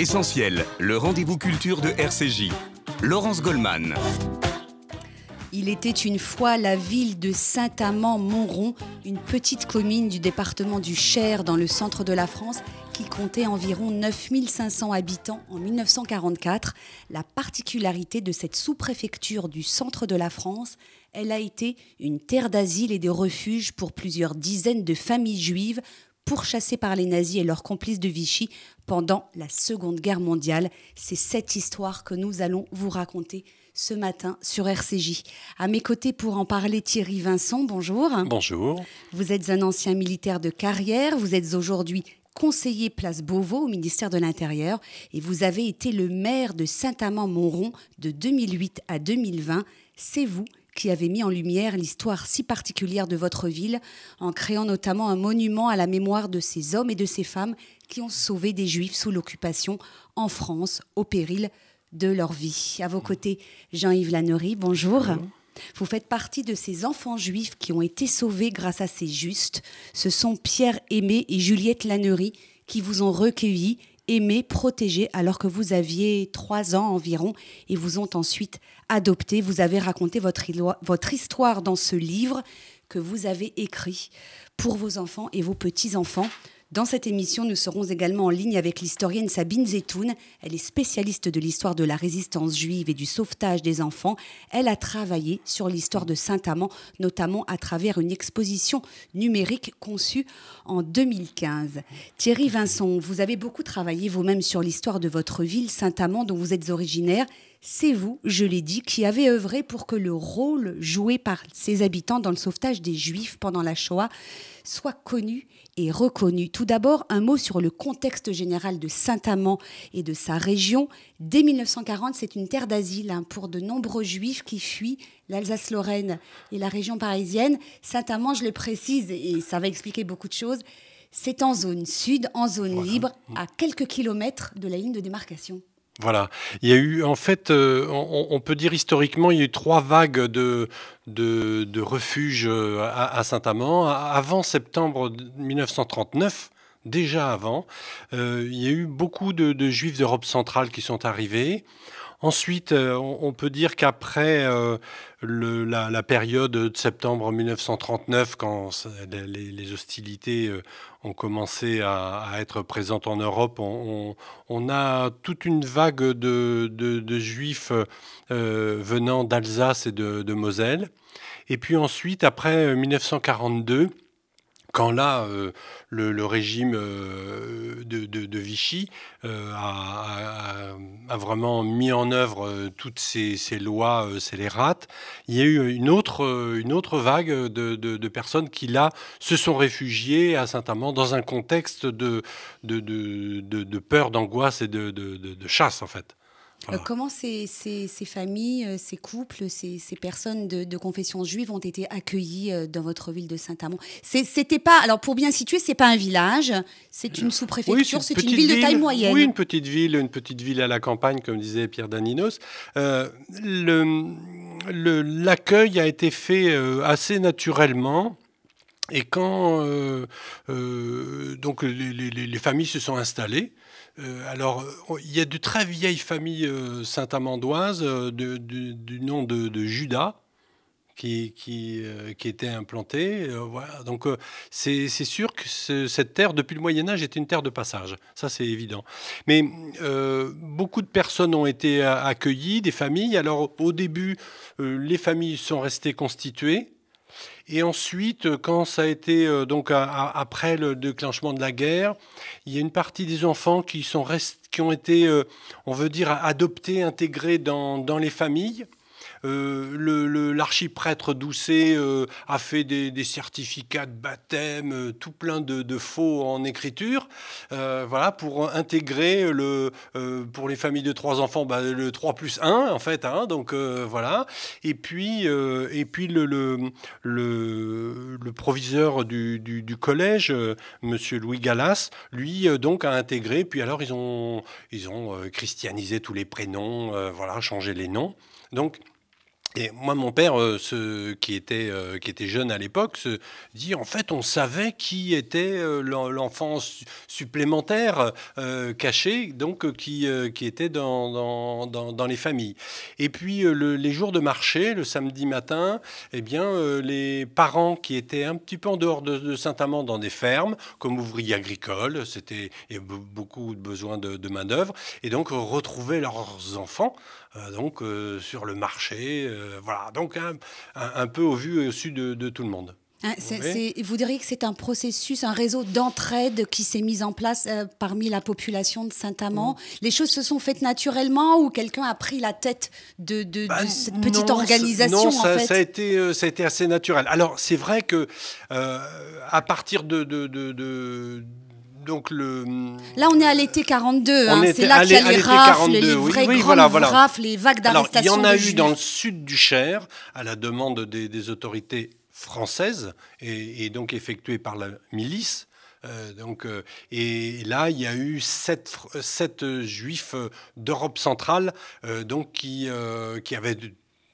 Essentiel, le rendez-vous culture de RCJ. Laurence Goldman. Il était une fois la ville de Saint-Amand-Montrond, une petite commune du département du Cher dans le centre de la France qui comptait environ 9500 habitants en 1944. La particularité de cette sous-préfecture du centre de la France, elle a été une terre d'asile et de refuge pour plusieurs dizaines de familles juives pourchassés par les nazis et leurs complices de Vichy pendant la Seconde Guerre mondiale. C'est cette histoire que nous allons vous raconter ce matin sur RCJ. À mes côtés pour en parler, Thierry Vincent, bonjour. Bonjour. Vous êtes un ancien militaire de carrière, vous êtes aujourd'hui conseiller place Beauvau au ministère de l'Intérieur et vous avez été le maire de Saint-Amand-Montrond de 2008 à 2020. C'est vous qui avez mis en lumière l'histoire si particulière de votre ville, en créant notamment un monument à la mémoire de ces hommes et de ces femmes qui ont sauvé des Juifs sous l'occupation en France, au péril de leur vie. À vos côtés, Jean-Yves Lannery, bonjour. Vous faites partie de ces enfants juifs qui ont été sauvés grâce à ces justes. Ce sont Pierre Aimé et Juliette Lannery qui vous ont recueillis aimé, protégé alors que vous aviez trois ans environ et vous ont ensuite adopté. Vous avez raconté votre, votre histoire dans ce livre que vous avez écrit pour vos enfants et vos petits-enfants. Dans cette émission, nous serons également en ligne avec l'historienne Sabine Zetoun. Elle est spécialiste de l'histoire de la résistance juive et du sauvetage des enfants. Elle a travaillé sur l'histoire de Saint-Amand, notamment à travers une exposition numérique conçue en 2015. Thierry Vincent, vous avez beaucoup travaillé vous-même sur l'histoire de votre ville, Saint-Amand, dont vous êtes originaire c'est vous, je l'ai dit, qui avez œuvré pour que le rôle joué par ses habitants dans le sauvetage des Juifs pendant la Shoah soit connu et reconnu. Tout d'abord, un mot sur le contexte général de Saint-Amand et de sa région. Dès 1940, c'est une terre d'asile hein, pour de nombreux Juifs qui fuient l'Alsace-Lorraine et la région parisienne. Saint-Amand, je le précise, et ça va expliquer beaucoup de choses, c'est en zone sud, en zone libre, à quelques kilomètres de la ligne de démarcation. Voilà. Il y a eu, en fait, euh, on, peut dire historiquement, il y a eu trois vagues de, de, refuges euh, à, Saint-Amand. Avant septembre 1939, déjà avant, euh, il y a eu beaucoup de, de juifs d'Europe centrale qui sont arrivés. Ensuite, euh, on peut dire qu'après euh, la, période de septembre 1939, quand les, hostilités euh, ont commencé à, être présentes en Europe, on, a toute une vague de, juifs venant d'Alsace et de, Moselle. Et puis ensuite, après 1942, quand là, euh, le, régime euh, de, Vichy euh, a, vraiment mis en œuvre toutes ces, lois scélérates, il y a eu une autre, une autre vague de, personnes qui, là, se sont réfugiées à Saint-Amand dans un contexte de, de, peur, d'angoisse et de, chasse, en fait. Euh, comment ces, familles, euh, ces couples, ces, personnes de, confession juive ont été accueillis euh, dans votre ville de Saint-Amand? C'était pas, alors pour bien situer, c'est pas un village, c'est une sous-préfecture, c'est une, ville de taille moyenne. Oui, une petite ville, une petite ville à la campagne, comme disait Pierre Daninos. L'accueil a été fait assez naturellement. Et quand donc les, familles se sont installées, alors, il y a de très vieilles familles euh, saint-amandoises euh, du nom de, Judas qui, qui, étaient implantées. voilà. Donc, c'est sûr que cette terre, depuis le Moyen Âge, était une terre de passage. Ça, c'est évident. Mais beaucoup de personnes ont été accueillies, des familles. Alors, au début, les familles sont restées constituées. Et ensuite, euh, quand ça a été euh, donc après le déclenchement de la guerre, il y a une partie des enfants qui sont qui ont été, euh, on veut dire, adoptés, intégrés dans, dans les familles. Euh, l'archiprêtre Doucet euh, a fait des, certificats de baptême, euh, tout plein de, faux en écriture, voilà, pour intégrer le, pour les familles de trois enfants, bah, le 3 plus 1, en fait, hein, donc voilà. Et puis, et puis le, le, proviseur du, du, collège, monsieur Louis Gallas, lui, donc, a intégré, puis alors ils ont, ils ont christianisé tous les prénoms, voilà, changé les noms. Donc, Et moi, mon père, euh, qui, était, euh, qui était jeune à l'époque, se dit en fait, on savait qui était euh, l'enfant supplémentaire caché, donc qui, qui était dans, dans, dans, les familles. Et puis, les jours de marché, le samedi matin, eh bien, les parents qui étaient un petit peu en dehors de, Saint-Amand dans des fermes, comme ouvriers agricoles, c'était beaucoup de besoin de, de main-d'œuvre, et donc retrouvaient leurs enfants donc, sur le marché euh, voilà, donc un, peu au vu et au su de, tout le monde. Hein, vous diriez que c'est un processus, un réseau d'entraide qui s'est mis en place euh, parmi la population de Saint-Amand. Mm. Les choses se sont faites naturellement ou quelqu'un a pris la tête de, bah, cette petite organisation Non, ça, a été, euh, ça a été assez naturel. Alors c'est vrai que à partir de, de donc le... Là, on est à l'été 42. Hein. C'est là qu'il y a les rafles, les vraies grandes rafles, les vagues d'arrestation. Il y en a eu dans le sud du Cher, à la demande des, autorités françaises, et, donc effectuées par la milice. Euh, donc, euh, et là, il y a eu sept, sept juifs d'Europe centrale donc qui, qui avaient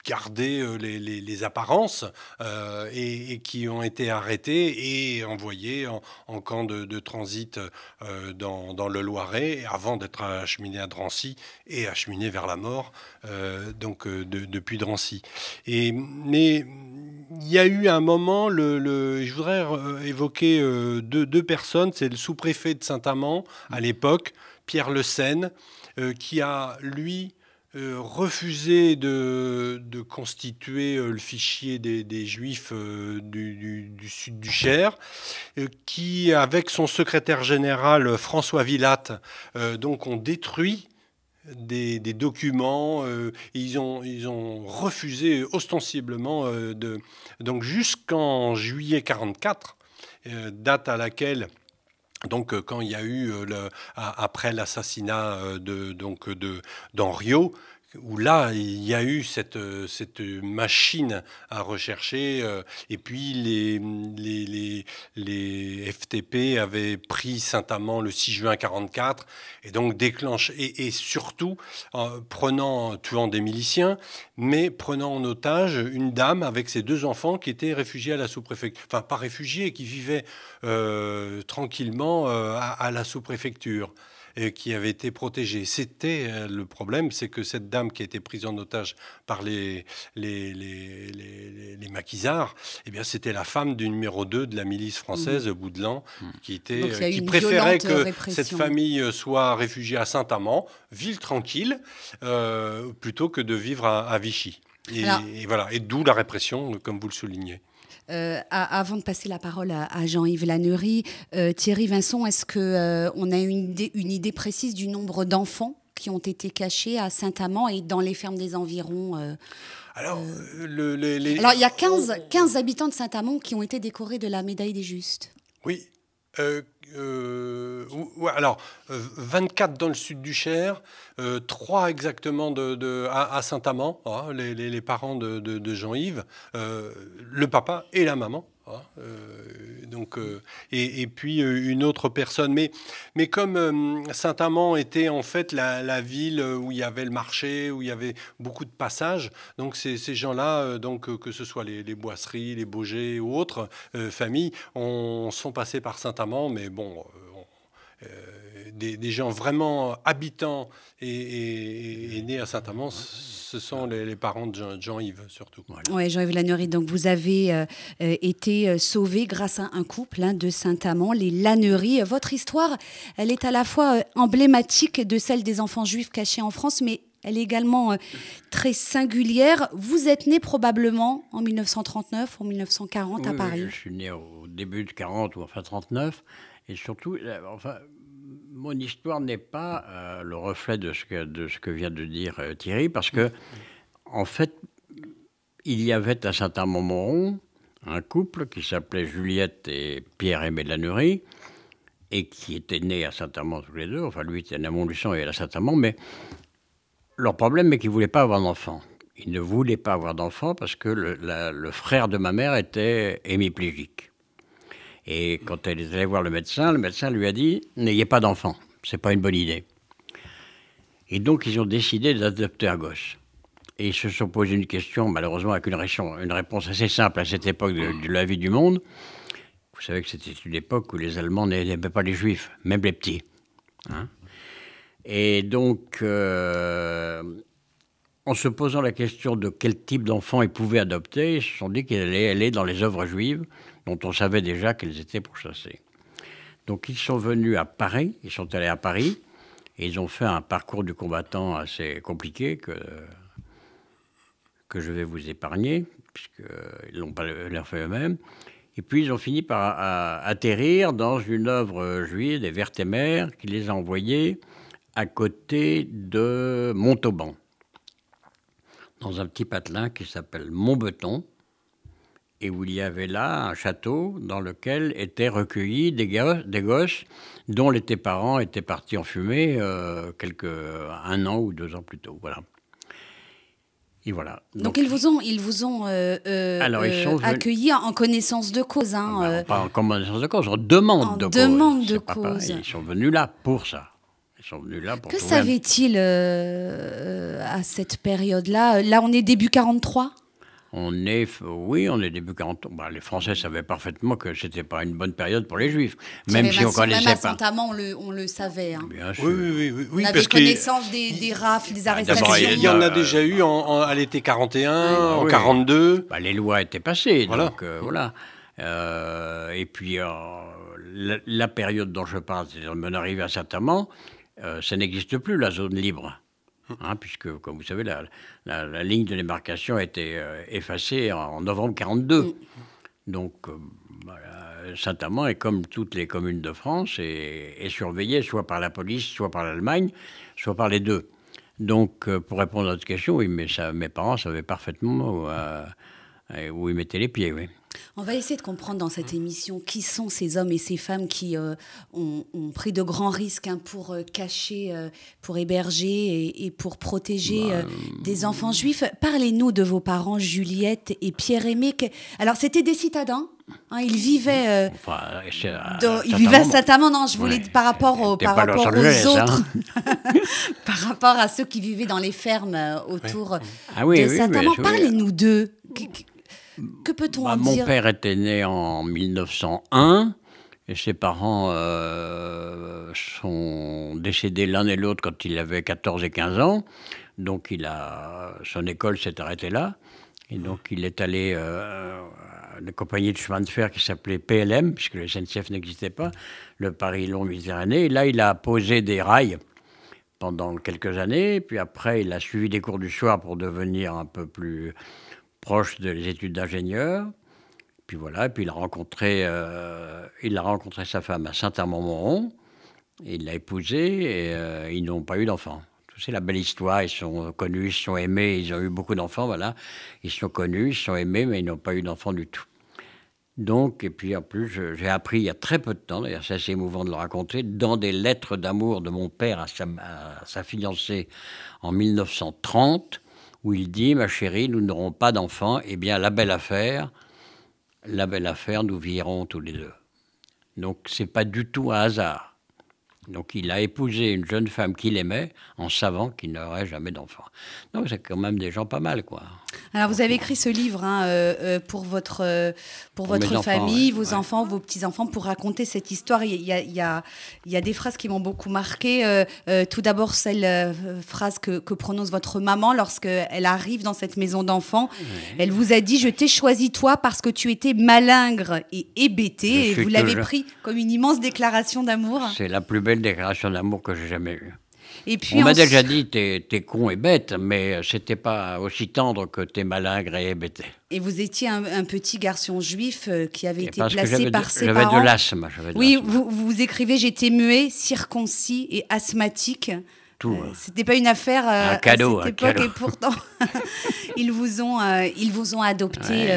garder euh, les, apparences euh, et, qui ont été arrêtés et envoyés en, camp de, transit euh, dans, le Loiret avant d'être acheminés à Drancy et acheminés vers la mort donc depuis Drancy. Et, mais il y a eu un moment, le, je voudrais évoquer deux, deux personnes, c'est le sous-préfet de Saint-Amand à l'époque, Pierre Le Seine, qui a, lui, euh, refusé de, constituer euh, le fichier des, juifs euh, du, sud du Cher, qui, avec son secrétaire général François Villatte, donc ont détruit des, documents. ils, ont, ils ont refusé ostensiblement de. Donc jusqu'en juillet 44, date à laquelle donc, euh, quand il y a eu, euh, après l'assassinat euh, de, donc, de, où là, il y a eu cette, cette machine à rechercher. et puis, les, FTP avaient pris Saint-Amand le 6 juin 44, et donc déclenché, et, surtout, prenant, tuant des miliciens, mais prenant en otage une dame avec ses deux enfants qui étaient réfugiés à la sous-préfecture. Enfin, pas réfugiés, qui vivaient tranquillement à, la sous-préfecture qui avait été protégée. C'était le problème, c'est que cette dame qui a été prise en otage par les, les, les, les, maquisards, eh bien, c'était la femme du numéro 2 de la milice française, mmh. Boudelan, mmh. qui, était, qui préférait que cette famille soit réfugiée à Saint-Amand, ville tranquille, plutôt que de vivre à, Vichy. Et, et voilà, et d'où la répression, comme vous le soulignez. Euh, avant de passer la parole à, Jean-Yves Lannery, euh, Thierry Vincent, est-ce qu'on euh, on a une idée, une idée précise du nombre d'enfants qui ont été cachés à Saint-Amand et dans les fermes des environs alors, Alors, il y a 15, 15 habitants de Saint-Amand qui ont été décorés de la médaille des justes. Oui. Euh, alors, 24 euh, dans le sud du Cher, euh, 3 exactement de, à, Saint-Amand, hein, les, parents de, Jean-Yves, euh, le papa et la maman. Hein, euh, donc, euh, et, puis euh, une autre personne. Mais, mais comme Saint-Amand était en fait la, ville où il y avait le marché, où il y avait beaucoup de passages, donc ces, gens-là, donc que ce soit les, boisseries, les Baugés ou autres familles, on, sont passés par Saint-Amand, mais bon. Des, gens vraiment habitants et, nés à Saint-Amand, ce sont les, parents de Jean-Yves surtout. Oui, Jean-Yves Lannery, donc vous avez euh, euh, été euh, sauvé grâce à un couple hein, de Saint-Amand, les Lannery. Votre histoire, elle est à la fois emblématique de celle des enfants juifs cachés en France, mais elle est également très singulière. Vous êtes né probablement en 1939 ou 1940 à Paris. Je suis né au début de 40 ou enfin 39. Et surtout, enfin, mon histoire n'est pas euh, le reflet de ce, que, de vient de dire euh, Thierry, parce que, en fait, il y avait à Saint-Amand-Montrond un couple qui s'appelait Juliette et Pierre-Aimé Lannery, et qui étaient nés à Saint-Amand tous les deux. Enfin, lui était né à Montluçon et à Saint-Amand, mais leur problème est qu'ils ne voulaient pas avoir d'enfants. Ils ne voulaient pas avoir d'enfants parce que le, le, frère de ma mère était hémiplégique. Et quand elle est allée voir le médecin, le médecin lui a dit N'ayez pas d'enfant, c'est pas une bonne idée. Et donc ils ont décidé d'adopter un gosse. Et ils se sont posé une question, malheureusement avec une, réponse assez simple à cette époque de, la vie du monde. Vous savez que c'était une époque où les Allemands n'aimaient pas les Juifs, même les petits. Hein. et donc, euh, en se posant la question de quel type d'enfant ils pouvaient adopter, ils se sont dit qu'ils allaient aller dans les œuvres juives, dont on savait déjà qu'elles étaient pourchassées. Donc ils sont venus à Paris, ils sont allés à Paris, et ils ont fait un parcours du combattant assez compliqué que, que je vais vous épargner, puisqu'ils n'ont pas fait eux-mêmes. Et puis ils ont fini par atterrir dans une œuvre juive des Vertémères qui les a envoyés à côté de Montauban dans un petit patelin qui s'appelle Montbeton, et où il y avait là un château dans lequel étaient recueillis des, gosses, dont les parents étaient partis en fumée euh, quelques, un an ou deux ans plus tôt. Voilà. Et voilà. Donc, ils vous ont, ils vous ont euh, euh, accueillis en connaissance de cause. Hein, ah ben, pas en connaissance de cause, en demande de demande de cause. Ils sont venus là pour ça là Que savait-il euh, à cette période-là? Là, on est début 43 on est, oui, on est début 43. Bah, les Français savaient parfaitement que c'était pas une bonne période pour les Juifs, même si on connaissait même pas. on le, on le savait. Hein. Bien sûr. Oui, oui, oui, on avait connaissance des, des, rafles, des bah, arrestations. il y en a déjà eu en, à l'été 41, en 42. Bah, les lois étaient passées, voilà. donc euh, voilà. Euh, et puis la, période dont je parle, c'est on arrive à Saint-Amand. Euh, ça n'existe plus, la zone libre. Hein, puisque, comme vous savez, la, ligne de démarcation a été euh, effacée en, novembre 1942. Donc, euh, Saint-Amand est comme toutes les communes de France et est surveillée soit par la police, soit par l'Allemagne, soit par les deux. Donc, pour répondre à votre question, oui, mais ça, mes parents savaient parfaitement où, où ils mettaient les pieds, oui. On va essayer de comprendre dans cette émission qui sont ces hommes et ces femmes qui euh, ont, pris de grands risques hein, pour euh, cacher, euh, pour héberger et, pour protéger bah, des enfants juifs. Parlez-nous de vos parents, Juliette et Pierre-Aimé. Alors, c'était des citadins hein, ils vivaient, enfin, ils vivaient à Saint-Amand. Non, je voulais dire par rapport, au, par rapport aux hein. autres, par rapport à ceux qui vivaient dans les fermes autour ah de Saint-Amand. Parlez-nous d'eux. Que peut-on bah, en dire Mon père était né en 1901 et ses parents euh, sont décédés l'un et l'autre quand il avait 14 et 15 ans. Donc il a, son école s'est arrêtée là. Et donc il est allé euh, à une compagnie de chemin de fer qui s'appelait PLM, puisque le SNCF n'existait pas, le Paris-Long-Méditerranée. Et là, il a posé des rails pendant quelques années. Puis après, il a suivi des cours du soir pour devenir un peu plus proche des études d'ingénieur. Puis voilà, puis il a rencontré, euh, il a rencontré sa femme à Saint-Amand-Montrond, il l'a épousée et euh, ils n'ont pas eu d'enfants. C'est la belle histoire, ils sont connus, ils sont aimés, ils ont eu beaucoup d'enfants, voilà. Ils sont connus, ils sont aimés, mais ils n'ont pas eu d'enfants du tout. Donc, et puis en plus, j'ai appris il y a très peu de temps, d'ailleurs c'est assez émouvant de le raconter, dans des lettres d'amour de mon père à sa fiancée en 1930, où il dit Ma chérie, nous n'aurons pas d'enfants, eh bien, la belle affaire, la belle affaire, nous vieillirons tous les deux. Donc, c'est pas du tout un hasard. Donc il a épousé une jeune femme qu'il aimait en savant qu'il n'aurait jamais d'enfant. Donc c'est quand même des gens pas mal, quoi. Alors vous avez écrit ce livre hein, euh, euh, pour votre, euh, pour, votre famille, vos enfants, vos petits-enfants, pour raconter cette histoire. Il y a, il y a, il y a des phrases qui m'ont beaucoup marqué. tout d'abord, celle phrase que, que, prononce votre maman lorsqu'elle arrive dans cette maison d'enfants. Elle vous a dit, je t'ai choisi toi parce que tu étais malingre et hébété. Et vous l'avez pris comme une immense déclaration d'amour. C'est la plus belle déclaration d'amour que j'ai jamais eue. Et puis on m'a déjà dit t'es, es con et bête, mais c'était pas aussi tendre que t'es malingre et hébété. Et vous étiez un, petit garçon juif euh, qui avait été placé par ses parents. J'avais de l'asthme. oui, vous, vous écrivez j'étais muet, circoncis et asthmatique. Tout. Euh, c'était pas une affaire euh, un cadeau, à cette époque et pourtant ils vous ont euh, ils vous ont adopté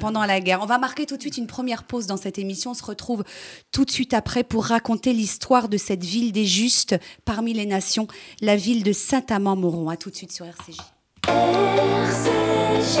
pendant la guerre. On va marquer tout de suite une première pause dans cette émission. On se retrouve tout de suite après pour raconter l'histoire de cette ville des justes parmi les nations, la ville de Saint-Amand-Moron. À tout de suite sur RCJ. RCJ.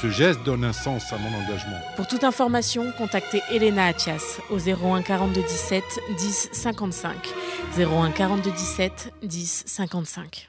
Ce geste donne un sens à mon engagement. Pour toute information, contactez Elena Atias au 01 42 17 10 55. 01 42 17 10 55.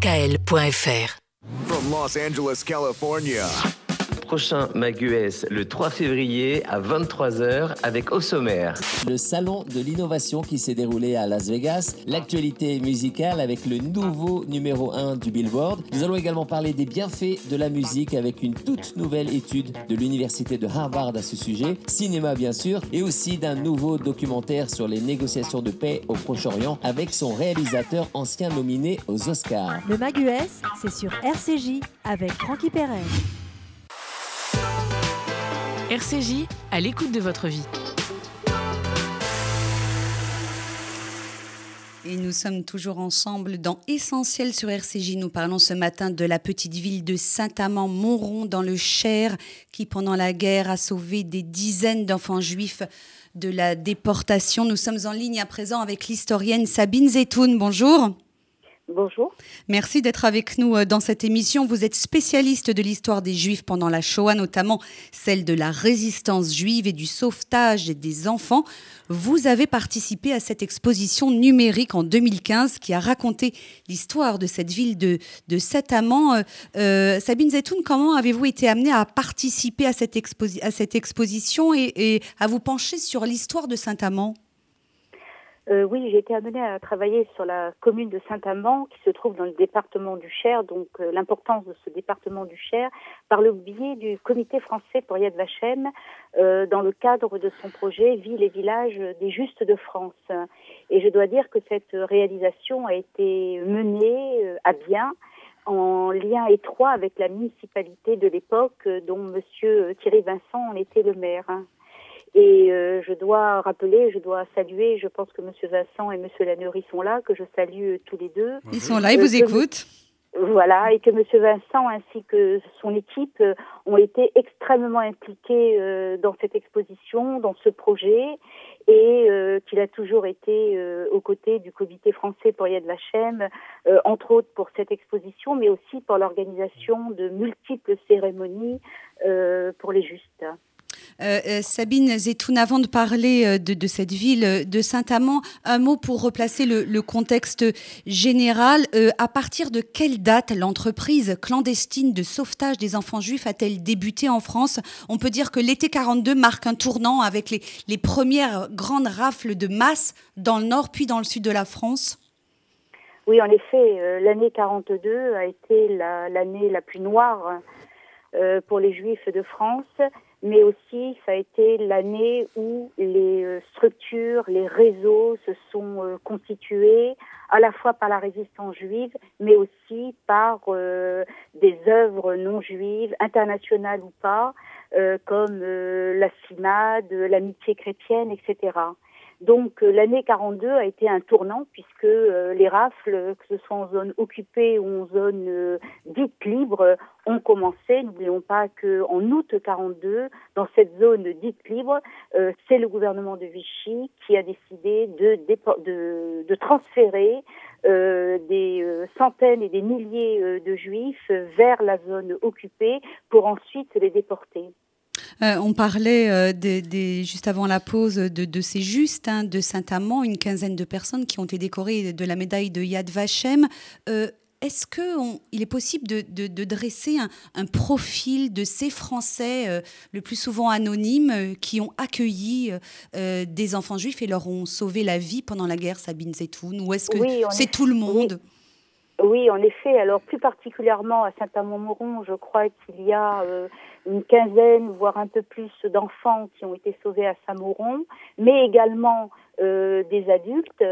From Los Angeles, California. Prochain Maguès le 3 février à 23h avec au sommaire. Le salon de l'innovation qui s'est déroulé à Las Vegas, l'actualité musicale avec le nouveau numéro 1 du Billboard. Nous allons également parler des bienfaits de la musique avec une toute nouvelle étude de l'université de Harvard à ce sujet, cinéma bien sûr, et aussi d'un nouveau documentaire sur les négociations de paix au Proche-Orient avec son réalisateur ancien nominé aux Oscars. Le Maguès, c'est sur RCJ avec Francky Perret. RCJ, à l'écoute de votre vie. Et nous sommes toujours ensemble dans Essentiel sur RCJ. Nous parlons ce matin de la petite ville de Saint-Amand-Montrond dans le Cher, qui pendant la guerre a sauvé des dizaines d'enfants juifs de la déportation. Nous sommes en ligne à présent avec l'historienne Sabine Zetoun. Bonjour. Bonjour. Merci d'être avec nous euh, dans cette émission. Vous êtes spécialiste de l'histoire des Juifs pendant la Shoah, notamment celle de la résistance juive et du sauvetage des enfants. Vous avez participé à cette exposition numérique en 2015 qui a raconté l'histoire de cette ville de, Saint-Amand. Euh, euh, Sabine Zetoun, comment avez-vous été amenée à participer à cette, exposi à cette exposition et, et à vous pencher sur l'histoire de Saint-Amand? Euh, oui, j'ai été amenée à travailler sur la commune de Saint-Amand, qui se trouve dans le département du Cher, donc euh, l'importance de ce département du Cher, par le biais du comité français pour Yad Vashem, euh, dans le cadre de son projet Ville et village des Justes de France. Et je dois dire que cette réalisation a été menée euh, à bien en lien étroit avec la municipalité de l'époque, dont Monsieur Thierry Vincent en était le maire. Et euh, je dois rappeler, je dois saluer, je pense que M. Vincent et M. Lannery sont là, que je salue tous les deux. Ils sont là, ils vous écoutent. Voilà, et que M. Vincent ainsi que son équipe euh, ont été extrêmement impliqués euh, dans cette exposition, dans ce projet, et euh, qu'il a toujours été euh, aux côtés du comité français pour Yad Vashem, euh, entre autres pour cette exposition, mais aussi pour l'organisation de multiples cérémonies pour les justes. Euh, euh, Sabine Zetoun, avant de parler euh, de, cette ville de Saint-Amand, un mot pour replacer le, contexte général. À partir de quelle date l'entreprise clandestine de sauvetage des enfants juifs a-t-elle débuté en France? On peut dire que l'été 42 marque un tournant avec les, premières grandes rafles de masse dans le nord puis dans le sud de la France. Oui, en effet, l'année 42 a été l'année la, la, plus noire pour les Juifs de France mais aussi ça a été l'année où les euh, structures, les réseaux se sont euh, constitués à la fois par la résistance juive, mais aussi par euh, des œuvres non juives, internationales ou pas, euh, comme euh, la CIMAD, l'amitié chrétienne, etc. Donc euh, l'année 42 a été un tournant puisque euh, les rafles, que ce soit en zone occupée ou en zone euh, dite libre, ont commencé. N'oublions pas que en août 42, dans cette zone dite libre, c'est le gouvernement de Vichy qui a décidé de, de, de transférer des centaines et des milliers de juifs vers la zone occupée pour ensuite les déporter. Euh, on parlait euh, des, des, juste avant la pause de, de ces justes hein, de Saint-Amand, une quinzaine de personnes qui ont été décorées de la médaille de Yad Vashem. Euh, est-ce qu'il est possible de, dresser un, profil de ces Français, le plus souvent anonymes, qui ont accueilli des enfants juifs et leur ont sauvé la vie pendant la guerre, Sabine Zetoun? Ou est-ce que c'est tout le monde? oui. En effet. Alors, plus particulièrement à Saint-Amand-Moron, je crois qu'il y a une quinzaine, voire un peu plus d'enfants qui ont été sauvés à Saint-Mauron, mais également des adultes.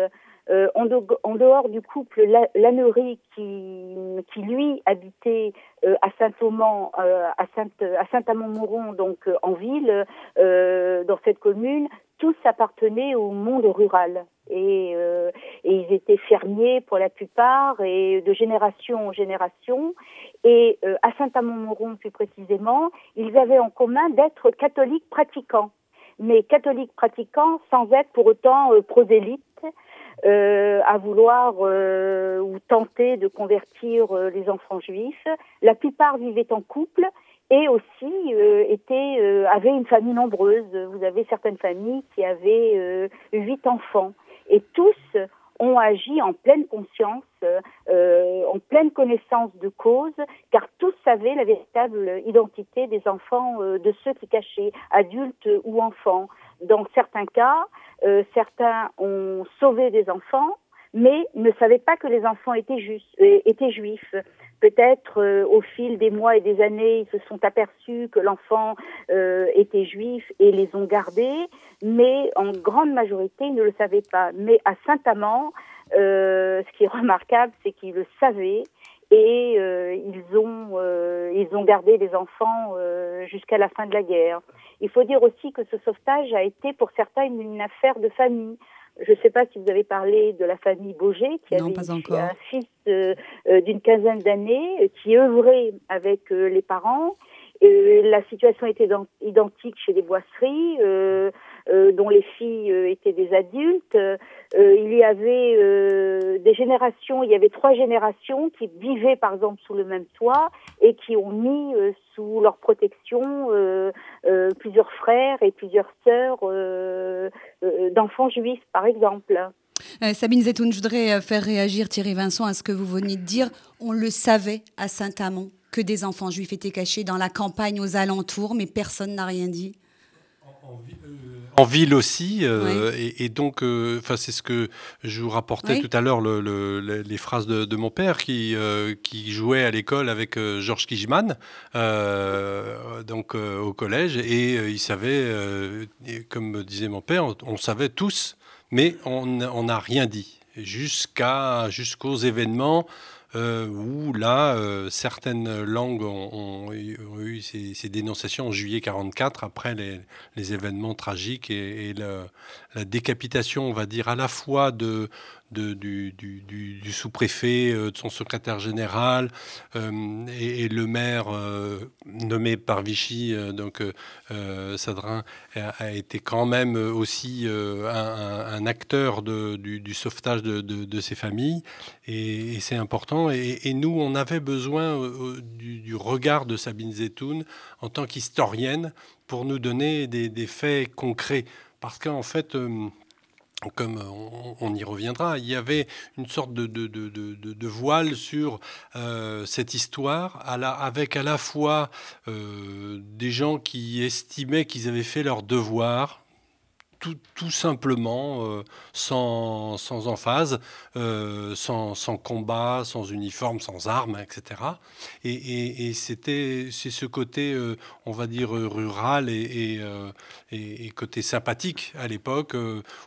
Euh, en, dehors du couple Lannery qui, qui lui habitait euh, à Saint-Amand, euh, à Saint-Amand-Mouron, donc en ville, dans cette commune, tous appartenaient au monde rural. Et, et, ils étaient fermiers pour la plupart et de génération en génération. Et à Saint-Amand-Mouron plus précisément, ils avaient en commun d'être catholiques pratiquants, mais catholiques pratiquants sans être pour autant prosélytes euh, à vouloir euh, ou tenter de convertir euh, les enfants juifs. La plupart vivaient en couple et aussi étaient, avaient une famille nombreuse. Vous avez certaines familles qui avaient huit enfants et tous ont agi en pleine conscience, en pleine connaissance de cause, car tous savaient la véritable identité des enfants, de ceux qui cachaient, adultes ou enfants. Dans certains cas, euh, certains ont sauvé des enfants, mais ne savaient pas que les enfants étaient, euh, étaient juifs. Peut-être euh, au fil des mois et des années, ils se sont aperçus que l'enfant était juif et les ont gardés, mais en grande majorité, ils ne le savaient pas. Mais à Saint-Amand, ce qui est remarquable, c'est qu'ils le savaient et ils ont ils ont gardé les enfants jusqu'à la fin de la guerre. Il faut dire aussi que ce sauvetage a été pour certains une, affaire de famille. Je ne sais pas si vous avez parlé de la famille Boger, qui avait un fils euh, euh, d'une quinzaine d'années, euh, qui œuvrait avec les parents. la situation était identique chez les boisseries. Euh, dont les filles euh, étaient des adultes. Euh, il y avait des générations, il y avait trois générations qui vivaient par exemple sous le même toit et qui ont mis sous leur protection plusieurs frères et plusieurs sœurs d'enfants juifs par exemple. Sabine Zetoun, je voudrais faire réagir Thierry Vincent à ce que vous venez de dire. On le savait à Saint-Amand que des enfants juifs étaient cachés dans la campagne aux alentours, mais personne n'a rien dit en ville aussi. Euh, et, donc, euh, enfin, c'est ce que je vous rapportais tout à l'heure, les phrases de, mon père qui, euh, qui jouait à l'école avec Georges Kijman, donc au collège, et il savait, comme disait mon père, on, savait tous, mais on n'a rien dit jusqu'à jusqu'aux événements euh, où là, euh, certaines langues ont, eu ces, dénonciations en juillet 44, après les, événements tragiques et, la décapitation, on va dire, à la fois de, du, sous-préfet, euh, de son secrétaire général euh, et, le maire euh, nommé par Vichy, donc Sadrin, a, été quand même aussi un, acteur du, sauvetage de, ces familles. Et, c'est important. Et, nous, on avait besoin du, regard de Sabine Zetoun en tant qu'historienne pour nous donner des faits concrets. Parce qu'en fait, comme on, y reviendra, il y avait une sorte de, voile sur euh, cette histoire, avec à la fois euh, des gens qui estimaient qu'ils avaient fait leur devoir, tout, simplement, euh, sans, sans, emphase, euh, sans, sans, combat, sans uniforme, sans armes, etc. Et, c'était, ce côté, euh, on va dire, rural et, et, côté sympathique à l'époque,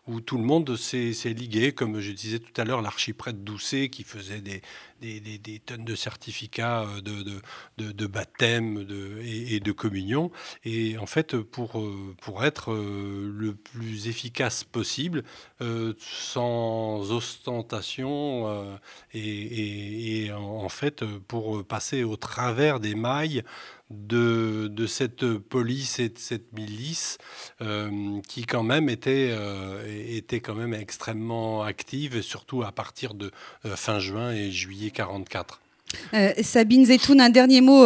où tout le monde s'est ligué, comme je disais tout à l'heure, l'archiprêtre Doucet qui faisait des, des, tonnes de certificats euh, de, baptême et, de communion. Et en fait, pour, euh, être euh, le plus efficace possible, sans ostentation, et, en, fait, pour passer au travers des mailles de, cette police et de cette milice euh, qui quand même était, euh, était quand même extrêmement active, surtout à partir de euh, fin juin et juillet 44. Sabine Zetoun, un dernier mot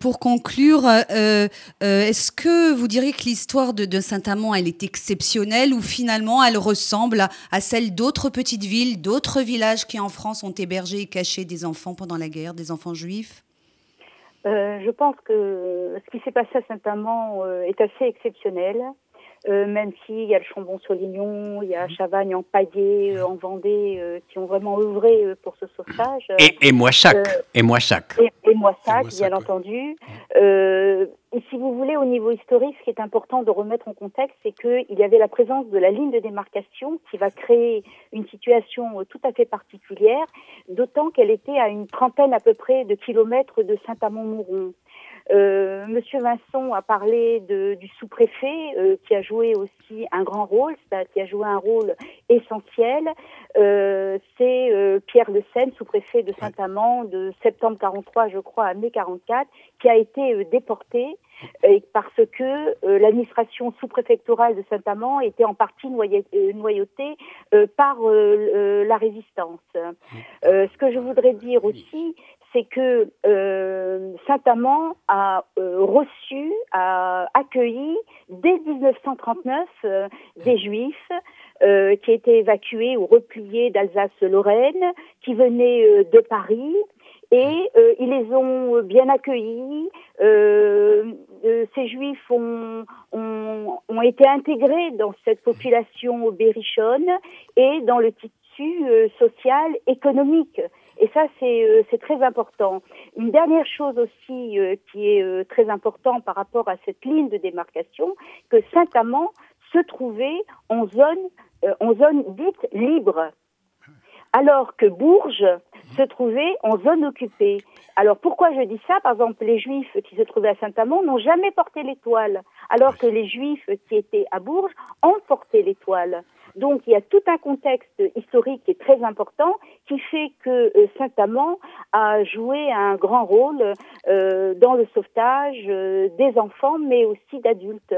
pour conclure. Est-ce que vous diriez que l'histoire de, Saint-Amand, elle est exceptionnelle ou finalement elle ressemble à, celle d'autres petites villes, d'autres villages qui en France ont hébergé et caché des enfants pendant la guerre, des enfants juifs? Je pense que ce qui s'est passé à Saint-Amand euh, est assez exceptionnel. Euh, même s'il y a le Chambon-Solignon, il y a mhm. Chavagne en Paillé, euh, en Vendée, euh, qui ont vraiment œuvré pour ce sauvetage. Et, et Moissac, et Moissac. Et, et Moissac, bien entendu. et si vous voulez, au niveau historique, ce qui est important de remettre en contexte, c'est qu'il y avait la présence de la ligne de démarcation qui va créer une situation tout à fait particulière, d'autant qu'elle était à une trentaine à peu près de kilomètres de Saint-Amand-Mouron. Euh, Monsieur Vincent a parlé de, du sous-préfet euh, qui a joué aussi un grand rôle, qui a joué un rôle essentiel. Euh, c'est euh, Pierre Le Seine, sous-préfet de Saint-Amand, de septembre 43, je crois, à mai 44, qui a été euh, déporté parce que l'administration sous-préfectorale de Saint-Amand était en partie noyautée par la résistance. ce que je voudrais dire aussi, c'est que euh, Saint-Amand a euh, reçu, a accueilli dès 1939 euh, des Juifs qui étaient évacués ou repliés d'Alsace-Lorraine, qui venaient de Paris. Et ils les ont bien accueillis. ces juifs ont, ont, ont, été intégrés dans cette population berrichonne et dans le tissu social économique. Et ça, euh, c'est très important. Une dernière chose aussi euh, qui est euh, très importante par rapport à cette ligne de démarcation, que Saint-Amand se trouvait en zone, en zone dite libre, alors que Bourges se trouvait en zone occupée. Alors pourquoi je dis ça? Par exemple, les Juifs qui se trouvaient à Saint-Amand n'ont jamais porté l'étoile, alors que les Juifs qui étaient à Bourges ont porté l'étoile. Donc il y a tout un contexte historique qui est très important qui fait que euh, Saint-Amand a joué un grand rôle euh, dans le sauvetage euh, des enfants, mais aussi d'adultes.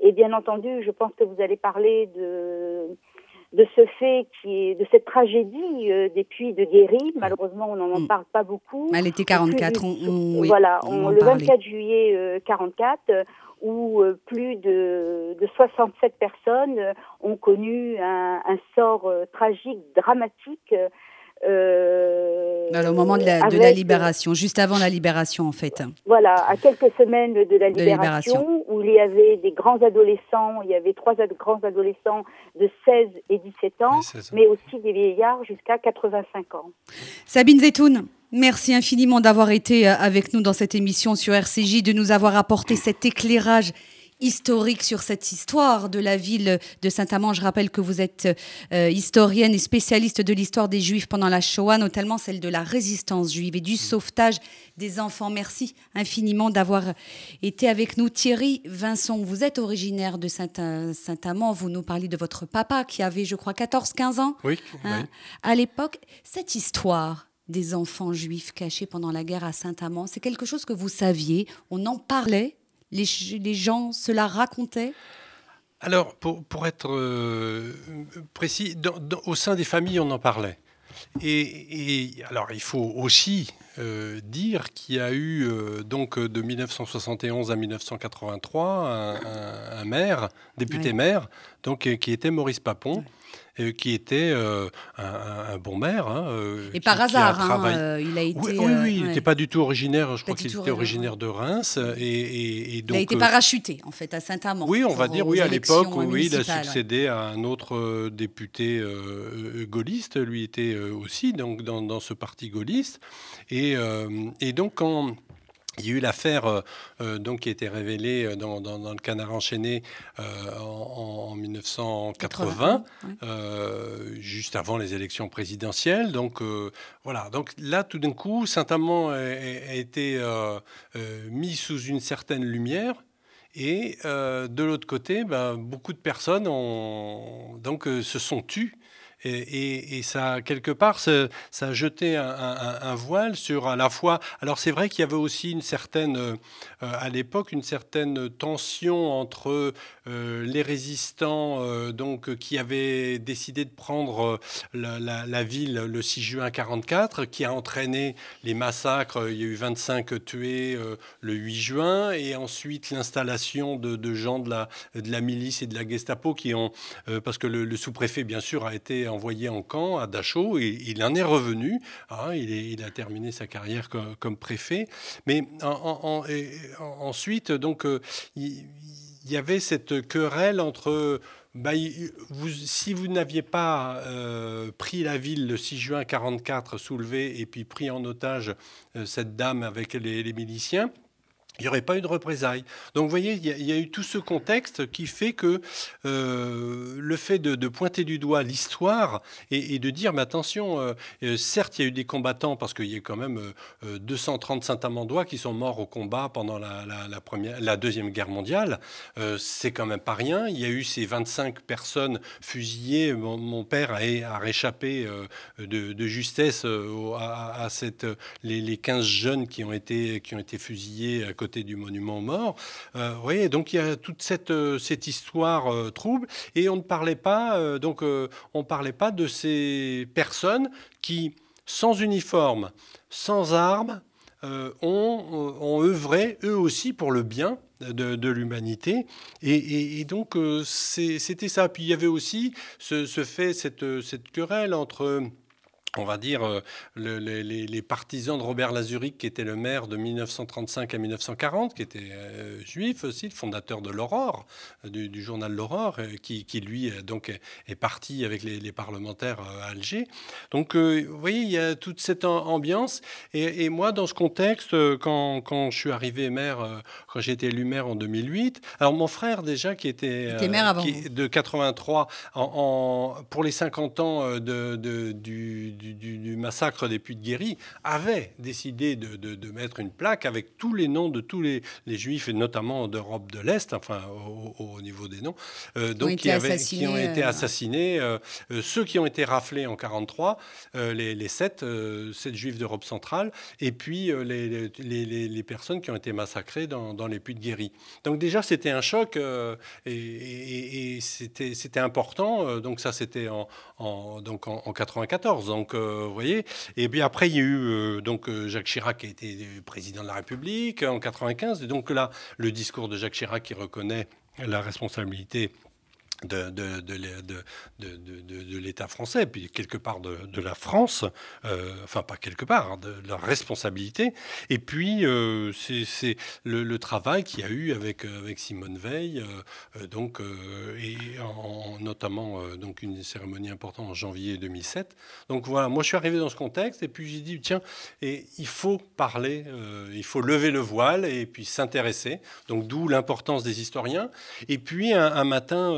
Et bien entendu, je pense que vous allez parler de de ce fait qui est de cette tragédie des puits de Guéry. Malheureusement, on n'en mm. parle pas beaucoup. Elle était 44. voilà, le 24 juillet 44, où euh, plus de, de 67 personnes euh, ont connu un, un sort euh, tragique, dramatique. Euh, au moment de la, de la, libération, juste avant la libération en fait. Voilà, à quelques semaines de la libération, où il y avait des grands adolescents, il y avait trois grands adolescents de 16 et 17 ans, mais aussi des vieillards jusqu'à 85 ans. Sabine Zetoun, Merci infiniment d'avoir été euh, avec nous dans cette émission sur RCJ, de nous avoir apporté cet éclairage historique sur cette histoire de la ville de Saint-Amand. Je rappelle que vous êtes euh, historienne et spécialiste de l'histoire des Juifs pendant la Shoah, notamment celle de la résistance juive et du sauvetage des enfants. Merci infiniment d'avoir été avec nous. Thierry Vincent, vous êtes originaire de Saint-Amand. Vous nous parlez de votre papa qui avait, je crois, 14-15 ans. Oui. Hein, à l'époque, cette histoire des enfants juifs cachés pendant la guerre à Saint-Amand. C'est quelque chose que vous saviez, on en parlait, les, les gens cela racontaient Alors, pour, pour être euh, précis, au sein des familles, on en parlait. Et, alors, il faut aussi euh, dire qu'il y a eu, euh, donc, de 1971 à 1983, un, maire, député maire, donc, qui était Maurice Papon. Qui était euh, un, bon maire. Hein, euh, et par hasard, hein, il a été. Oui, oui, il n'était pas du tout originaire. Je crois qu'il était originaire de Reims. Et, donc, il a été parachuté, en fait, à Saint-Amand. Oui, on va dire, oui, à l'époque, oui, il a succédé à un autre député gaulliste. Lui était aussi donc, dans, dans ce parti gaulliste. Et, et donc, quand il y a eu l'affaire euh, euh, donc qui a été révélée euh, dans, le Canard enchaîné en, 1980, juste avant les élections présidentielles. Donc voilà. Donc là, tout d'un coup, Saint-Amand a, été mis sous une certaine lumière. Et de l'autre côté, ben, beaucoup de personnes ont, donc, se sont tues Et, ça, quelque part, ça, a jeté un, voile sur à la fois. Alors, c'est vrai qu'il y avait aussi une certaine, euh, à l'époque, une certaine tension entre euh, les résistants euh, donc, qui avaient décidé de prendre la, ville le 6 juin 44, qui a entraîné les massacres. Il y a eu 25 tués le 8 juin, et ensuite l'installation de, gens de la, de la milice et de la Gestapo qui ont. parce que le, le sous-préfet, bien sûr, a été envoyé en camp à Dachau il en est revenu. Hein, il, a terminé sa carrière comme, préfet. Mais ensuite, donc, euh, il, y avait cette querelle entre bah, si vous n'aviez pas euh, pris la ville le 6 juin 44, soulevé et puis pris en otage euh, cette dame avec les miliciens, il n'y aurait pas eu de représailles. Donc vous voyez, il y, a, eu tout ce contexte qui fait que euh, le fait de, pointer du doigt l'histoire et, de dire, mais attention, euh, euh, certes, il y a eu des combattants, parce qu'il y a quand même 230 Saint-Amandois qui sont morts au combat pendant la, Deuxième Guerre mondiale, c'est quand même pas rien. Il y a eu ces 25 personnes fusillées. Mon, père a, réchappé de, justesse à, les, les, 15 jeunes qui ont été, qui ont été fusillés à côté du monument aux morts. Euh, vous donc il y a toute cette, euh, cette histoire euh, trouble et on ne parlait pas, donc on parlait pas de ces personnes qui, sans uniforme, sans armes, ont, ont, œuvré eux aussi pour le bien de, l'humanité. Et, donc, c'était ça. Puis il y avait aussi ce, ce fait, cette, cette querelle entre on va dire, euh, les, partisans de Robert Lazuric, qui était le maire de 1935 à 1940, qui était euh, juif aussi, le fondateur de l'Aurore, euh, du, journal L'Aurore, qui, lui donc est, parti avec les, parlementaires à Alger. Donc, vous voyez, il y a toute cette ambiance. Et, moi, dans ce contexte, quand, je suis arrivé maire, quand j'ai été élu maire en 2008, alors mon frère déjà, qui était, de 83, en, pour les 50 ans de, du du, massacre des Puits de Guéry, avait décidé de, mettre une plaque avec tous les noms de tous les, juifs, et notamment d'Europe de l'Est, enfin au, niveau des noms, euh, donc qui, avaient, qui, ont été euh, assassinés. Euh, ceux qui ont été raflés en 43, les, les sept, sept juifs d'Europe centrale, et puis les, les, personnes qui ont été massacrées dans, les Puits de Guéry. Donc déjà, c'était un choc et, c'était important. Donc ça, c'était en, en, donc en, en 94. Donc euh, vous voyez. Et puis après, il y a eu euh, donc euh, Jacques Chirac qui a été président de la République en 95. Et donc là, le discours de Jacques Chirac qui reconnaît la responsabilité de, l'État français, puis quelque part de, la France, euh, enfin pas quelque part, hein, de la responsabilité. Et puis euh, c'est le, travail qu'il y a eu avec, avec Simone Veil, euh, donc, et en, notamment donc une cérémonie importante en janvier 2007. Donc voilà, moi je suis arrivé dans ce contexte et puis j'ai dit tiens, et il faut parler, il faut lever le voile et puis s'intéresser. Donc d'où l'importance des historiens. Et puis un matin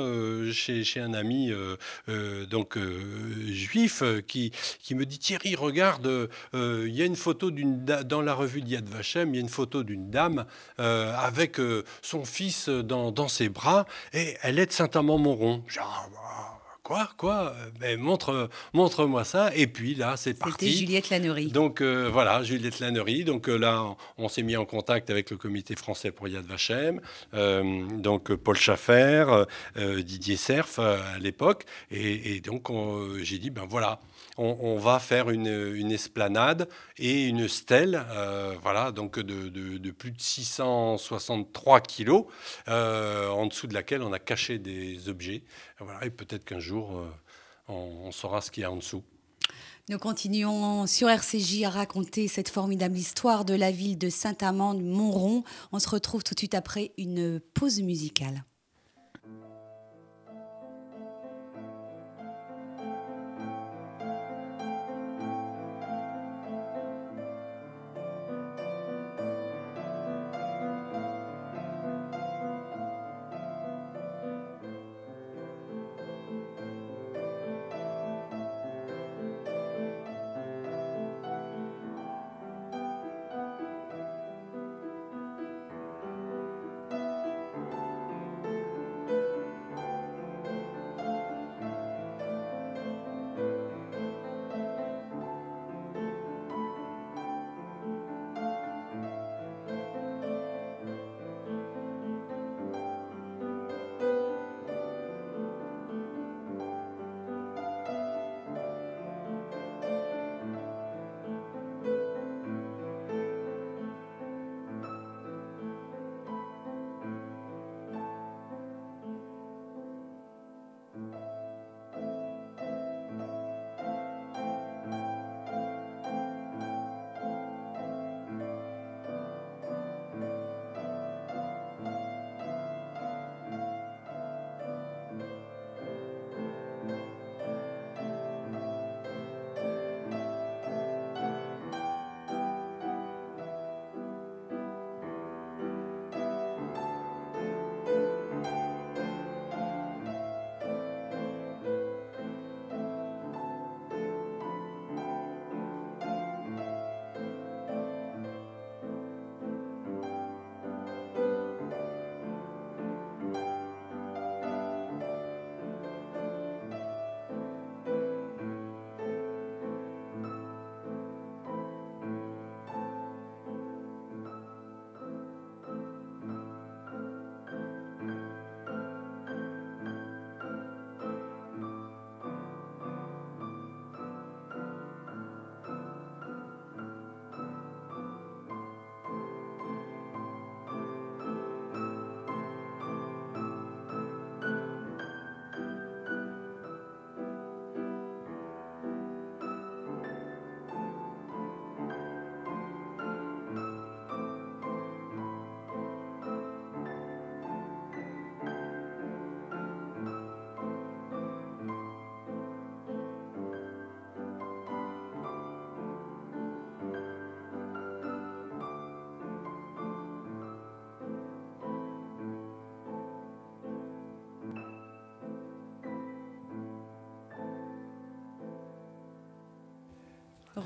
chez, un ami euh, euh, donc euh, juif qui, qui me dit Thierry, regarde, il y a une photo d'une dans la revue d'Yad Vashem, il y a une photo d'une dame avec son fils dans, dans, ses bras et elle est de Saint-Amand-Montrond. Genre, Quoi Quoi ben, montre, Montre-moi ça. Et puis là, c'est parti. C'était Juliette Lannery. Donc euh, voilà, Juliette Lannery. Donc euh, là, on, s'est mis en contact avec le comité français pour Yad Vashem. Euh, donc Paul Schaffer, Didier Cerf à l'époque. Et, donc j'ai dit, ben voilà, on, va faire une, esplanade et une stèle, voilà, donc de, plus de 663 kilos, en dessous de laquelle on a caché des objets. Voilà, et peut-être qu'un jour, euh, on, saura ce qu'il y a en dessous. Nous continuons sur RCJ à raconter cette formidable histoire de la ville de Saint-Amand-Montrond. On se retrouve tout de suite après une pause musicale.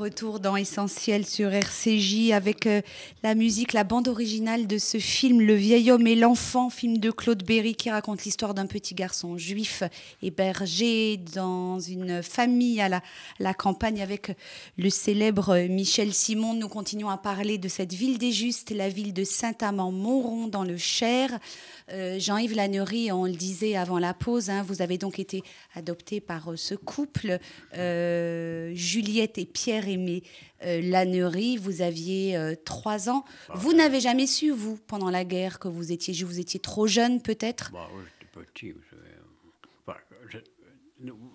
Retour dans Essentiel sur RCJ avec euh, la musique, la bande originale de ce film Le vieil homme et l'enfant, film de Claude Berry qui raconte l'histoire d'un petit garçon juif hébergé dans une famille à la, campagne avec le célèbre Michel Simon. Nous continuons à parler de cette ville des Justes, la ville de Saint-Amand-Montrond dans le Cher. Euh, Jean-Yves Lannery, on le disait avant la pause, hein, vous avez donc été adopté par euh, ce couple, Juliette et Pierre aimé euh, Lannery, vous aviez euh, trois ans. Bah, vous n'avez jamais su, vous, pendant la guerre, que vous étiez Vous étiez trop jeune, peut-être? Bah, J'étais petit.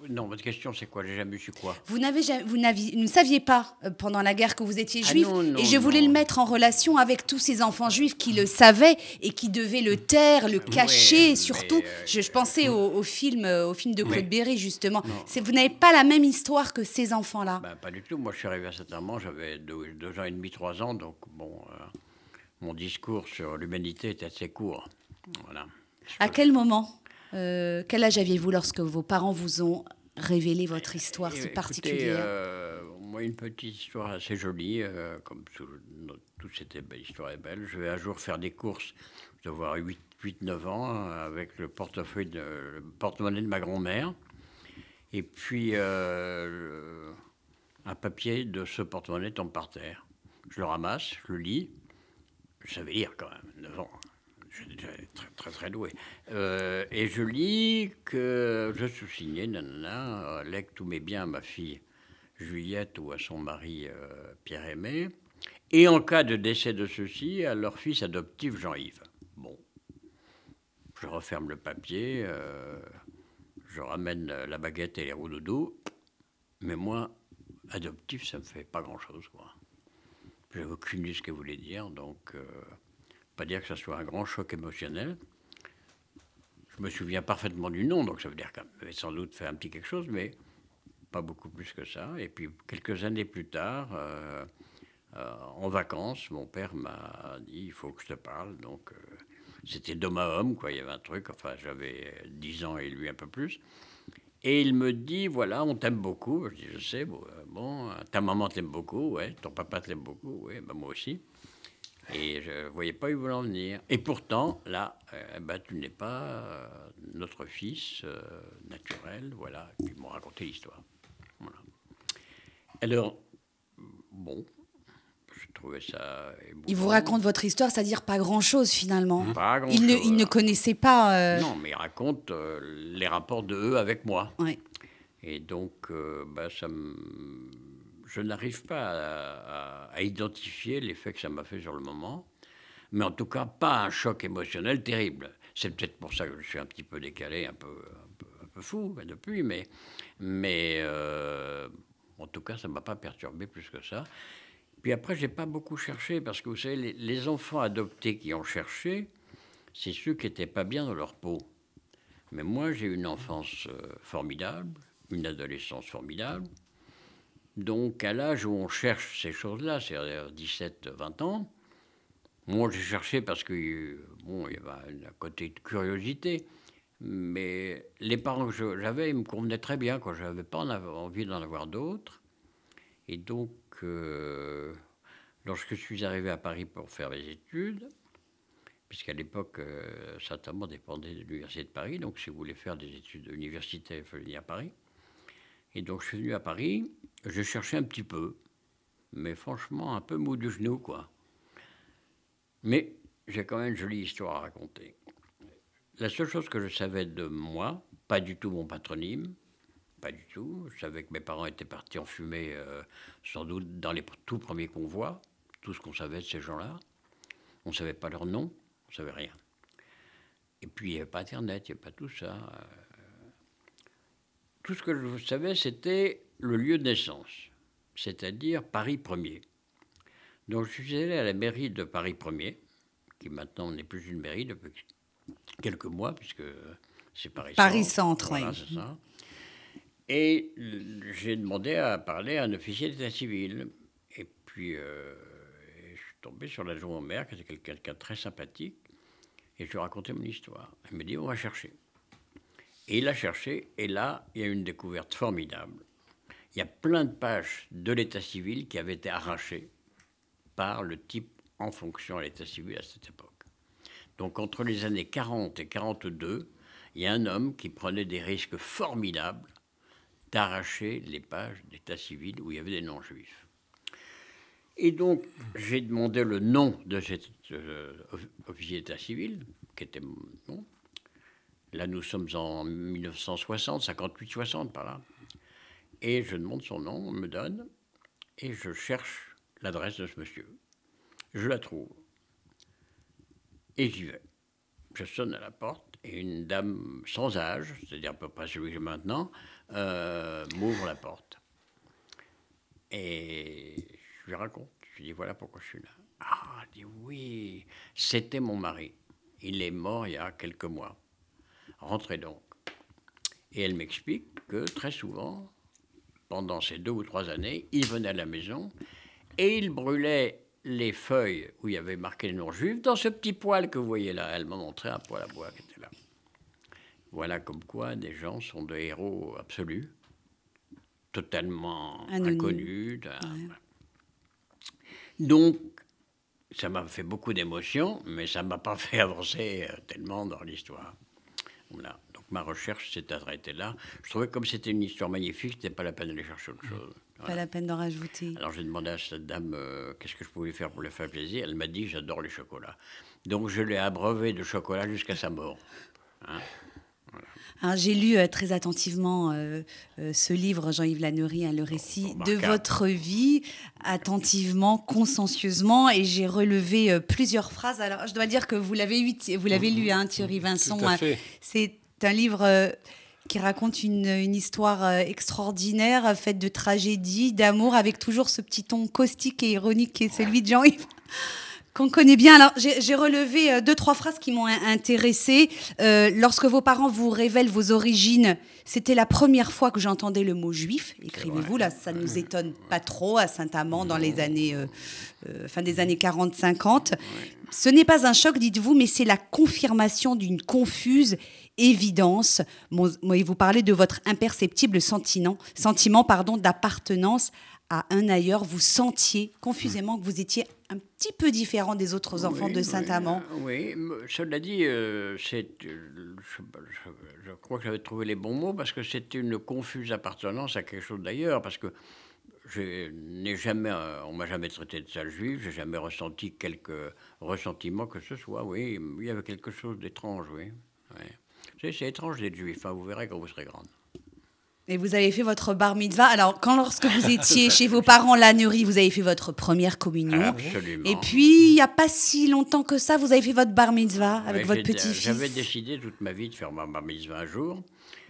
Non, votre question, c'est quoi? J'ai jamais su quoi Vous n'avez vous ne saviez pas euh, pendant la guerre que vous étiez ah juif, et je voulais le mettre en relation avec tous ces enfants juifs qui le savaient et qui devaient le taire, le cacher. surtout, euh, je, pensais au, film, euh, au film de Claude Berry justement. Vous n'avez pas la même histoire que ces enfants-là. Ben, pas du tout. Moi, je suis arrivé à cet moment, j'avais deux, ans et demi, trois ans, donc bon, mon discours sur l'humanité était assez court. Voilà. À quel moment? Quel âge aviez-vous lorsque vos parents vous ont révéler votre histoire si particulière euh, Moi, une petite histoire assez jolie, euh, comme toute cette histoire est belle. Je vais un jour faire des courses, je dois avoir 8-9 ans, avec le portefeuille, de, le porte-monnaie de ma grand-mère. Et puis, euh, un papier de ce porte-monnaie tombe par terre. Je le ramasse, je le lis. Je savais lire quand même, 9 ans. Très, très, très doué. Euh, et je lis que je suis signé, nanana, lègue tous mes biens à ma fille Juliette ou à son mari euh, Pierre-Aimé. Et en cas de décès de ceux-ci, à leur fils adoptif Jean-Yves. Bon. Je referme le papier, euh, je ramène la baguette et les roues doudou. Mais moi, adoptif, ça me fait pas grand-chose, quoi. J'avais aucune idée ce qu'elle voulait dire, donc pas dire que ce soit un grand choc émotionnel. Je me souviens parfaitement du nom, donc ça veut dire qu'elle avait sans doute fait un petit quelque chose, mais pas beaucoup plus que ça. Et puis quelques années plus tard, euh, euh, en vacances, mon père m'a dit il faut que je te parle. Donc euh, c'était d'homme à homme, quoi. Il y avait un truc. Enfin, j'avais 10 ans et lui un peu plus. Et il me dit voilà, on t'aime beaucoup. Je dis je sais, bon, ta maman t'aime beaucoup, ouais, ton papa t'aime beaucoup, ouais, ben moi aussi. Et je ne voyais pas où en venir. Et pourtant, là, euh, bah, tu n'es pas euh, notre fils euh, naturel. Voilà. Ils m'ont raconté l'histoire. Voilà. Alors, bon, je trouvais ça. Il vous raconte votre histoire, c'est-à-dire pas grand-chose finalement. Pas grand il, ne, il ne connaissait pas. Non, mais il raconte les rapports de eux avec moi. Et donc, bah, ça me je n'arrive pas à, identifier l'effet que ça m'a fait sur le moment, mais en tout cas pas un choc émotionnel terrible. C'est peut-être pour ça que je suis un petit peu décalé, un peu, fou depuis, mais, euh, en tout cas ça ne m'a pas perturbé plus que ça. Puis après, j'ai pas beaucoup cherché, parce que vous savez, les, enfants adoptés qui ont cherché, c'est ceux qui n'étaient pas bien dans leur peau. Mais moi, j'ai une enfance euh, formidable, une adolescence formidable, donc, à l'âge où on cherche ces choses-là, c'est-à-dire 17-20 ans, moi j'ai cherché parce que bon, y avait un côté de curiosité, mais les parents que j'avais, ils me convenaient très bien, quand je n'avais pas envie d'en avoir d'autres. Et donc, euh, lorsque je suis arrivé à Paris pour faire mes études, puisqu'à l'époque, euh, Saint-Amand dépendait de l'Université de Paris, donc si vous voulez faire des études universitaires, il fallait venir à Paris. Et donc je suis venu à Paris, je cherchais un petit peu, mais franchement un peu mou du genou, quoi. Mais j'ai quand même une jolie histoire à raconter. La seule chose que je savais de moi, pas du tout mon patronyme, pas du tout. Je savais que mes parents étaient partis en fumée, euh, sans doute dans les tout premiers convois. Tout ce qu'on savait de ces gens-là. On ne savait pas leur nom, on ne savait rien. Et puis il n'y avait pas Internet, il n'y avait pas tout ça. Tout ce que je savais, c'était le lieu de naissance, c'est-à-dire Paris 1er. Donc je suis allé à la mairie de Paris 1er, qui maintenant n'est plus une mairie depuis quelques mois, puisque c'est Paris, Paris Centre. oui. Et j'ai demandé à parler à un officier d'état civil. Et puis, euh, je suis tombé sur l'adjoint au maire, qui était quelqu'un de très sympathique. Et je lui ai raconté mon histoire. Il me dit, on va chercher. Et il a cherché, et là, il y a une découverte formidable. il y a plein de pages de l'état civil qui avaient été arrachées par le type en fonction à l'état civil à cette époque. Donc entre les années 40 et 42, il y a un homme qui prenait des risques formidables d'arracher les pages d'état civil où il y avait des non-juifs. Et donc, j'ai demandé le nom de cet euh, officier d'état civil, qui était mon nom. Là, nous sommes en 1960, 58, 60, par là. Et je demande son nom, on me donne, et je cherche l'adresse de ce monsieur. Je la trouve. Et j'y vais. Je sonne à la porte, et une dame sans âge, c'est-à-dire à peu près celui que j'ai maintenant, euh, m'ouvre la porte. Et je lui raconte. Je lui dis voilà pourquoi je suis là. Ah, elle dit oui, c'était mon mari. Il est mort il y a quelques mois. Rentrez donc. Et elle m'explique que très souvent, pendant ces deux ou trois années, il venait à la maison et il brûlait les feuilles où il y avait marqué le nom juif dans ce petit poêle que vous voyez là. Elle m'a montré un poêle à bois qui était là. Voilà comme quoi des gens sont des héros absolus, totalement inconnus. Donc, ça m'a fait beaucoup d'émotions, mais ça ne m'a pas fait avancer euh, tellement dans l'histoire. Voilà. Donc ma recherche s'est arrêtée là. Je trouvais que comme c'était une histoire magnifique, c'était pas la peine d'aller chercher autre chose. Pas la peine d'en rajouter. Alors j'ai demandé à cette dame euh, qu'est-ce que je pouvais faire pour lui faire plaisir. Elle m'a dit j'adore les chocolats. Donc je l'ai abreuvé de chocolat jusqu'à sa mort. Hein. J'ai lu euh, très attentivement euh, euh, ce livre, Jean-Yves Lannery, hein, le récit de votre vie, attentivement, consciencieusement, et j'ai relevé plusieurs phrases. Alors, je dois dire que vous l'avez vous l'avez lu, hein, Thierry Vincent. C'est un livre qui raconte une, une, histoire extraordinaire, faite de tragédie, d'amour, avec toujours ce petit ton caustique et ironique qui est celui de Jean-Yves qu'on connaît bien. Alors, j'ai relevé euh, deux, trois phrases qui m'ont intéressée. Euh, lorsque vos parents vous révèlent vos origines, c'était la première fois que j'entendais le mot juif. Écrivez-vous, là, ça ne nous étonne pas trop à Saint-Amand dans les années, euh, fin des années 40-50. Ce n'est pas un choc, dites-vous, mais c'est la confirmation d'une confuse évidence. Moi, vous parlez de votre imperceptible sentiment, sentiment pardon, d'appartenance à un ailleurs, vous sentiez confusément que vous étiez un petit peu différent des autres enfants de Saint-Amand. Oui, cela dit, euh, c'est, euh, je, crois que j'avais trouvé les bons mots parce que c'était une confuse appartenance à quelque chose d'ailleurs, parce que je n'ai jamais, euh, on m'a jamais traité de sale juif, j'ai jamais ressenti quelque ressentiment que ce soit. Oui, il y avait quelque chose d'étrange, oui. C'est, étrange d'être juif, hein, vous verrez quand vous serez grande. Et vous avez fait votre bar mitzvah. Alors, quand lorsque vous étiez chez vos parents, l'ânerie, vous avez fait votre première communion. Absolument. Et puis, il n'y a pas si longtemps que ça, vous avez fait votre bar mitzvah avec votre petit-fils. J'avais décidé toute ma vie de faire ma bar mitzvah un jour.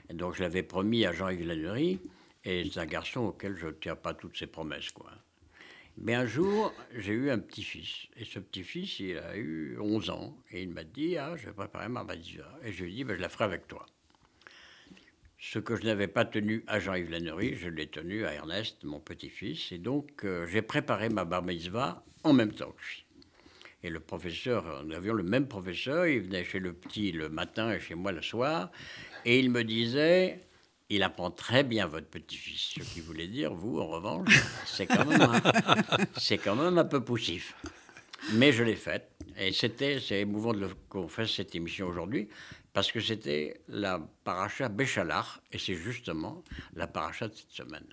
Et donc, je l'avais promis à Jean-Yves Lannery. Et c'est un garçon auquel je ne tiens pas toutes ses promesses, quoi. Mais un jour, j'ai eu un petit-fils. Et ce petit-fils, il a eu 11 ans. Et il m'a dit, ah, je vais préparer ma bar mitzvah. Et je lui ai dit, ben, je la ferai avec toi. Ce que je n'avais pas tenu à Jean-Yves Lannery, je l'ai tenu à Ernest, mon petit-fils. Et donc, euh, j'ai préparé ma bar mitzvah en même temps que lui. Et le professeur, nous avions le même professeur, il venait chez le petit le matin et chez moi le soir. Et il me disait, il apprend très bien votre petit-fils. Ce qui voulait dire, vous, en revanche, c'est quand, même un, quand même un peu poussif. Mais je l'ai faite. Et c'était, c'est émouvant qu'on fasse cette émission aujourd'hui, parce que c'était la paracha Béchalach, et c'est justement la paracha de cette semaine.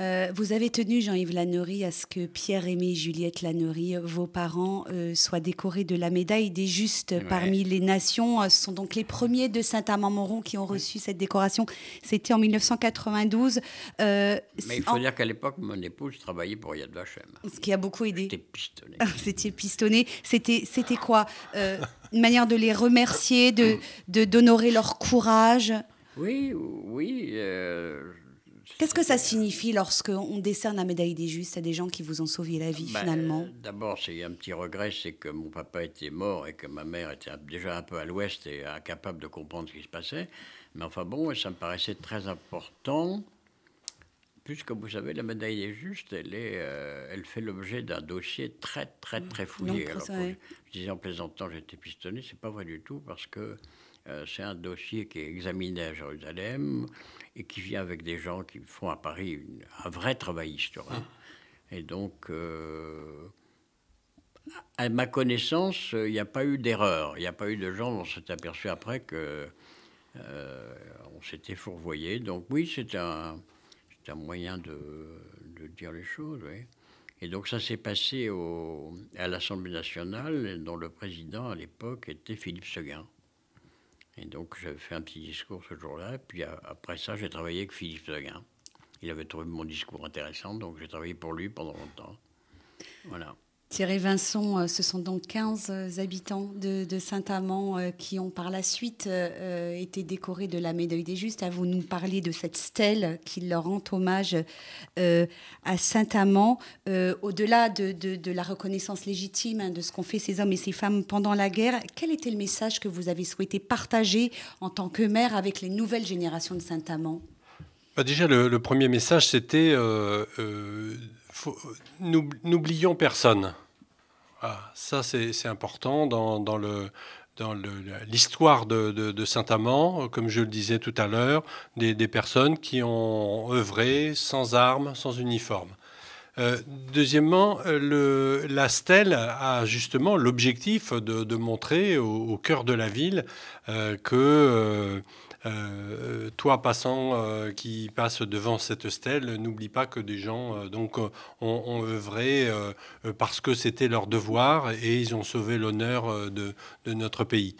Euh, vous avez tenu, Jean-Yves Lannery, à ce que Pierre-Aimé et Juliette Lannery, vos parents, euh, soient décorés de la médaille des justes parmi les nations. Euh, ce sont donc les premiers de Saint-Amand-Moron qui ont reçu cette décoration. C'était en 1992. Mais il faut dire qu'à l'époque, mon épouse travaillait pour Yad Vashem. Ce qui a beaucoup aidé. C'était pistonné. C'était pistonné. C'était, c'était quoi Une manière de les remercier, de, d'honorer leur courage? Oui, oui. Qu'est-ce que ça signifie lorsqu'on décerne la médaille des justes? À des gens qui vous ont sauvé la vie ben, finalement D'abord, c'est un petit regret, c'est que mon papa était mort et que ma mère était déjà un peu à l'ouest et incapable de comprendre ce qui se passait. Mais enfin bon, ça me paraissait très important, puisque vous savez, la médaille des justes, elle, est, euh, elle fait l'objet d'un dossier très très très fouillé. je disais en plaisantant, j'étais pistonné, c'est pas vrai du tout, parce que euh, c'est un dossier qui est examiné à Jérusalem et qui vient avec des gens qui font à Paris un vrai travail historique. Et donc, euh, à ma connaissance, il n'y a pas eu d'erreur. Il n'y a pas eu de gens, on s'est aperçu après que euh, on s'était fourvoyé. Donc oui, c'est un, un, moyen de, de, dire les choses. Oui. Et donc ça s'est passé au, à l'Assemblée nationale, dont le président à l'époque était Philippe Seguin. Et donc j'avais fait un petit discours ce jour-là. Puis après ça, j'ai travaillé avec Philippe Seguin. Il avait trouvé mon discours intéressant, donc j'ai travaillé pour lui pendant longtemps. Voilà. Thierry Vincent, euh, ce sont donc 15 euh, habitants de, Saint-Amand euh, qui ont par la suite été décorés de la médaille des Justes. À vous nous parler de cette stèle qui leur rend hommage à Saint-Amand. Au-delà de, la reconnaissance légitime hein, de ce qu'ont fait ces hommes et ces femmes pendant la guerre, quel était le message que vous avez souhaité partager en tant que maire avec les nouvelles générations de Saint-Amand? Bah, Déjà, le, premier message, c'était n'oublions personne. Ah, ça, c'est important dans, dans le dans l'histoire de, de, Saint-Amand, comme je le disais tout à l'heure, des, des, personnes qui ont œuvré sans armes, sans uniforme. Euh, deuxièmement, le, la stèle a justement l'objectif de, de, montrer au, cœur de la ville euh, que euh, euh, toi, passant, euh, qui passe devant cette stèle, n'oublie pas que des gens euh, donc, ont, œuvré parce que c'était leur devoir et ils ont sauvé l'honneur de, notre pays.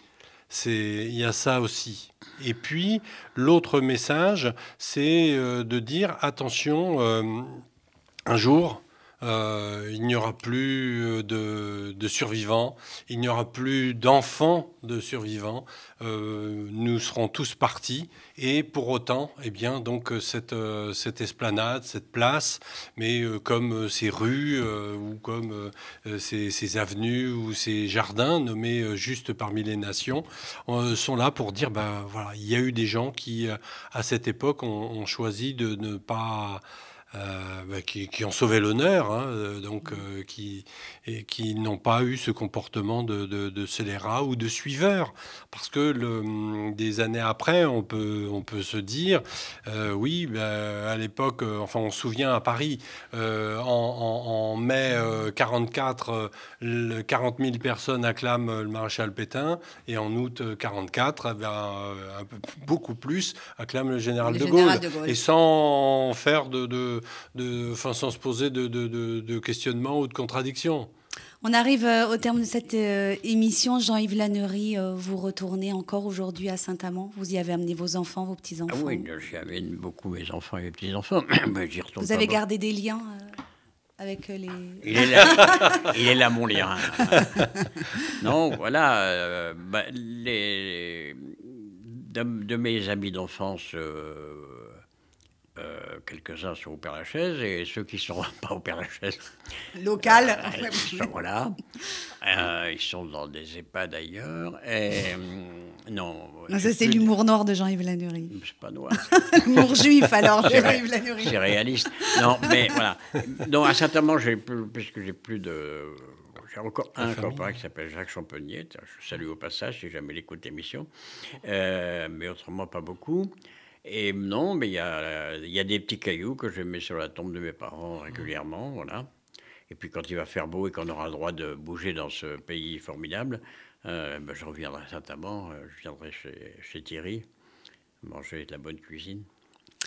Il y a ça aussi. Et puis, l'autre message, c'est de dire attention, un jour, euh, il n'y aura plus euh, de, survivants, il n'y aura plus d'enfants de survivants. Euh, nous serons tous partis et pour autant, eh bien, donc cette, cette esplanade, cette place, mais comme ces rues ou comme ces, avenues ou ces jardins nommés juste parmi les nations, sont là pour dire, ben voilà, il y a eu des gens qui, à cette époque, ont choisi de ne pas euh, bah, qui, ont sauvé l'honneur, hein, euh, donc euh, qui, et qui n'ont pas eu ce comportement de, de, scélérat ou de suiveur. Parce que le, des années après, on peut, on peut se dire, oui, bah, à l'époque, enfin on se souvient à Paris, en, mai 44, 40 000 personnes acclament le maréchal Pétain, et en août 44, eh ben, un peu, beaucoup plus acclament le général, de, Gaulle, Et sans faire de de, sans se poser de, de, questionnements ou de contradictions. On arrive euh, au terme de cette euh, émission. Jean-Yves Lannery, euh, vous retournez encore aujourd'hui à Saint-Amand. Vous y avez amené vos enfants, vos petits-enfants ah Oui, j'y amène beaucoup mes enfants et mes petits-enfants. vous avez gardé des liens avec les... Il est là, il est là mon lien. non, voilà. Bah, les, de, mes amis d'enfance euh, quelques-uns sont au Père-Lachaise et ceux qui ne sont pas au Père-Lachaise. Local euh, Voilà. Euh, ils sont dans des EHPAD d'ailleurs. Et, non. ça, c'est l'humour noir de Jean-Yves Lannery. C'est pas noir. l'humour juif, alors, Jean-Yves Lannery. C'est réaliste. Non, mais voilà. Donc, à certains moments, puisque j'ai plus de. J'ai encore un copain qui s'appelle Jacques Champenier. Je salue au passage si jamais l'écoute l'émission. mais autrement, pas beaucoup. Et non, mais il y a, y a, des petits cailloux que je mets sur la tombe de mes parents régulièrement, voilà. Et puis quand il va faire beau et qu'on aura le droit de bouger dans ce pays formidable, euh, ben, je reviendrai certainement, euh, je viendrai chez, chez, Thierry, manger de la bonne cuisine.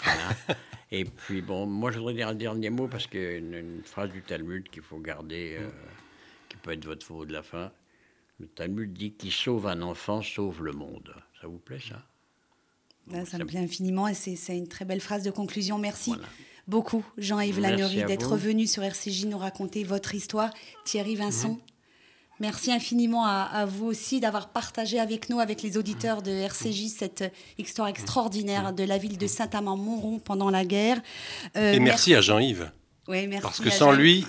Voilà. et puis bon, moi je voudrais dire un dernier mot parce qu'il y a une, phrase du Talmud qu'il faut garder, euh, qui peut être votre faux de la fin. Le Talmud dit qui sauve un enfant sauve le monde. Ça vous plaît ça? Ça me plaît infiniment et c'est une très belle phrase de conclusion. Merci. beaucoup, Jean-Yves Lannery, d'être venu sur RCJ nous raconter votre histoire. Thierry Vincent, mhm. merci infiniment à, vous aussi d'avoir partagé avec nous, avec les auditeurs de RCJ, cette histoire extraordinaire de la ville de Saint-Amand-Montrond pendant la guerre. Euh, et merci, à Jean-Yves. Oui, merci. Parce que sans lui,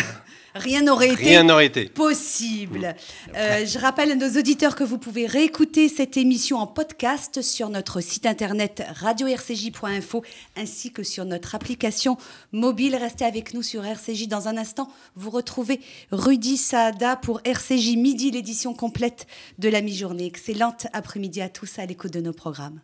Rien n'aurait été, possible. Euh, je rappelle à nos auditeurs que vous pouvez réécouter cette émission en podcast sur notre site internet radio-rcj.info ainsi que sur notre application mobile. Restez avec nous sur RCJ. Dans un instant, vous retrouvez Rudy Saada pour RCJ Midi, l'édition complète de la mi-journée. Excellente après-midi à tous à l'écoute de nos programmes.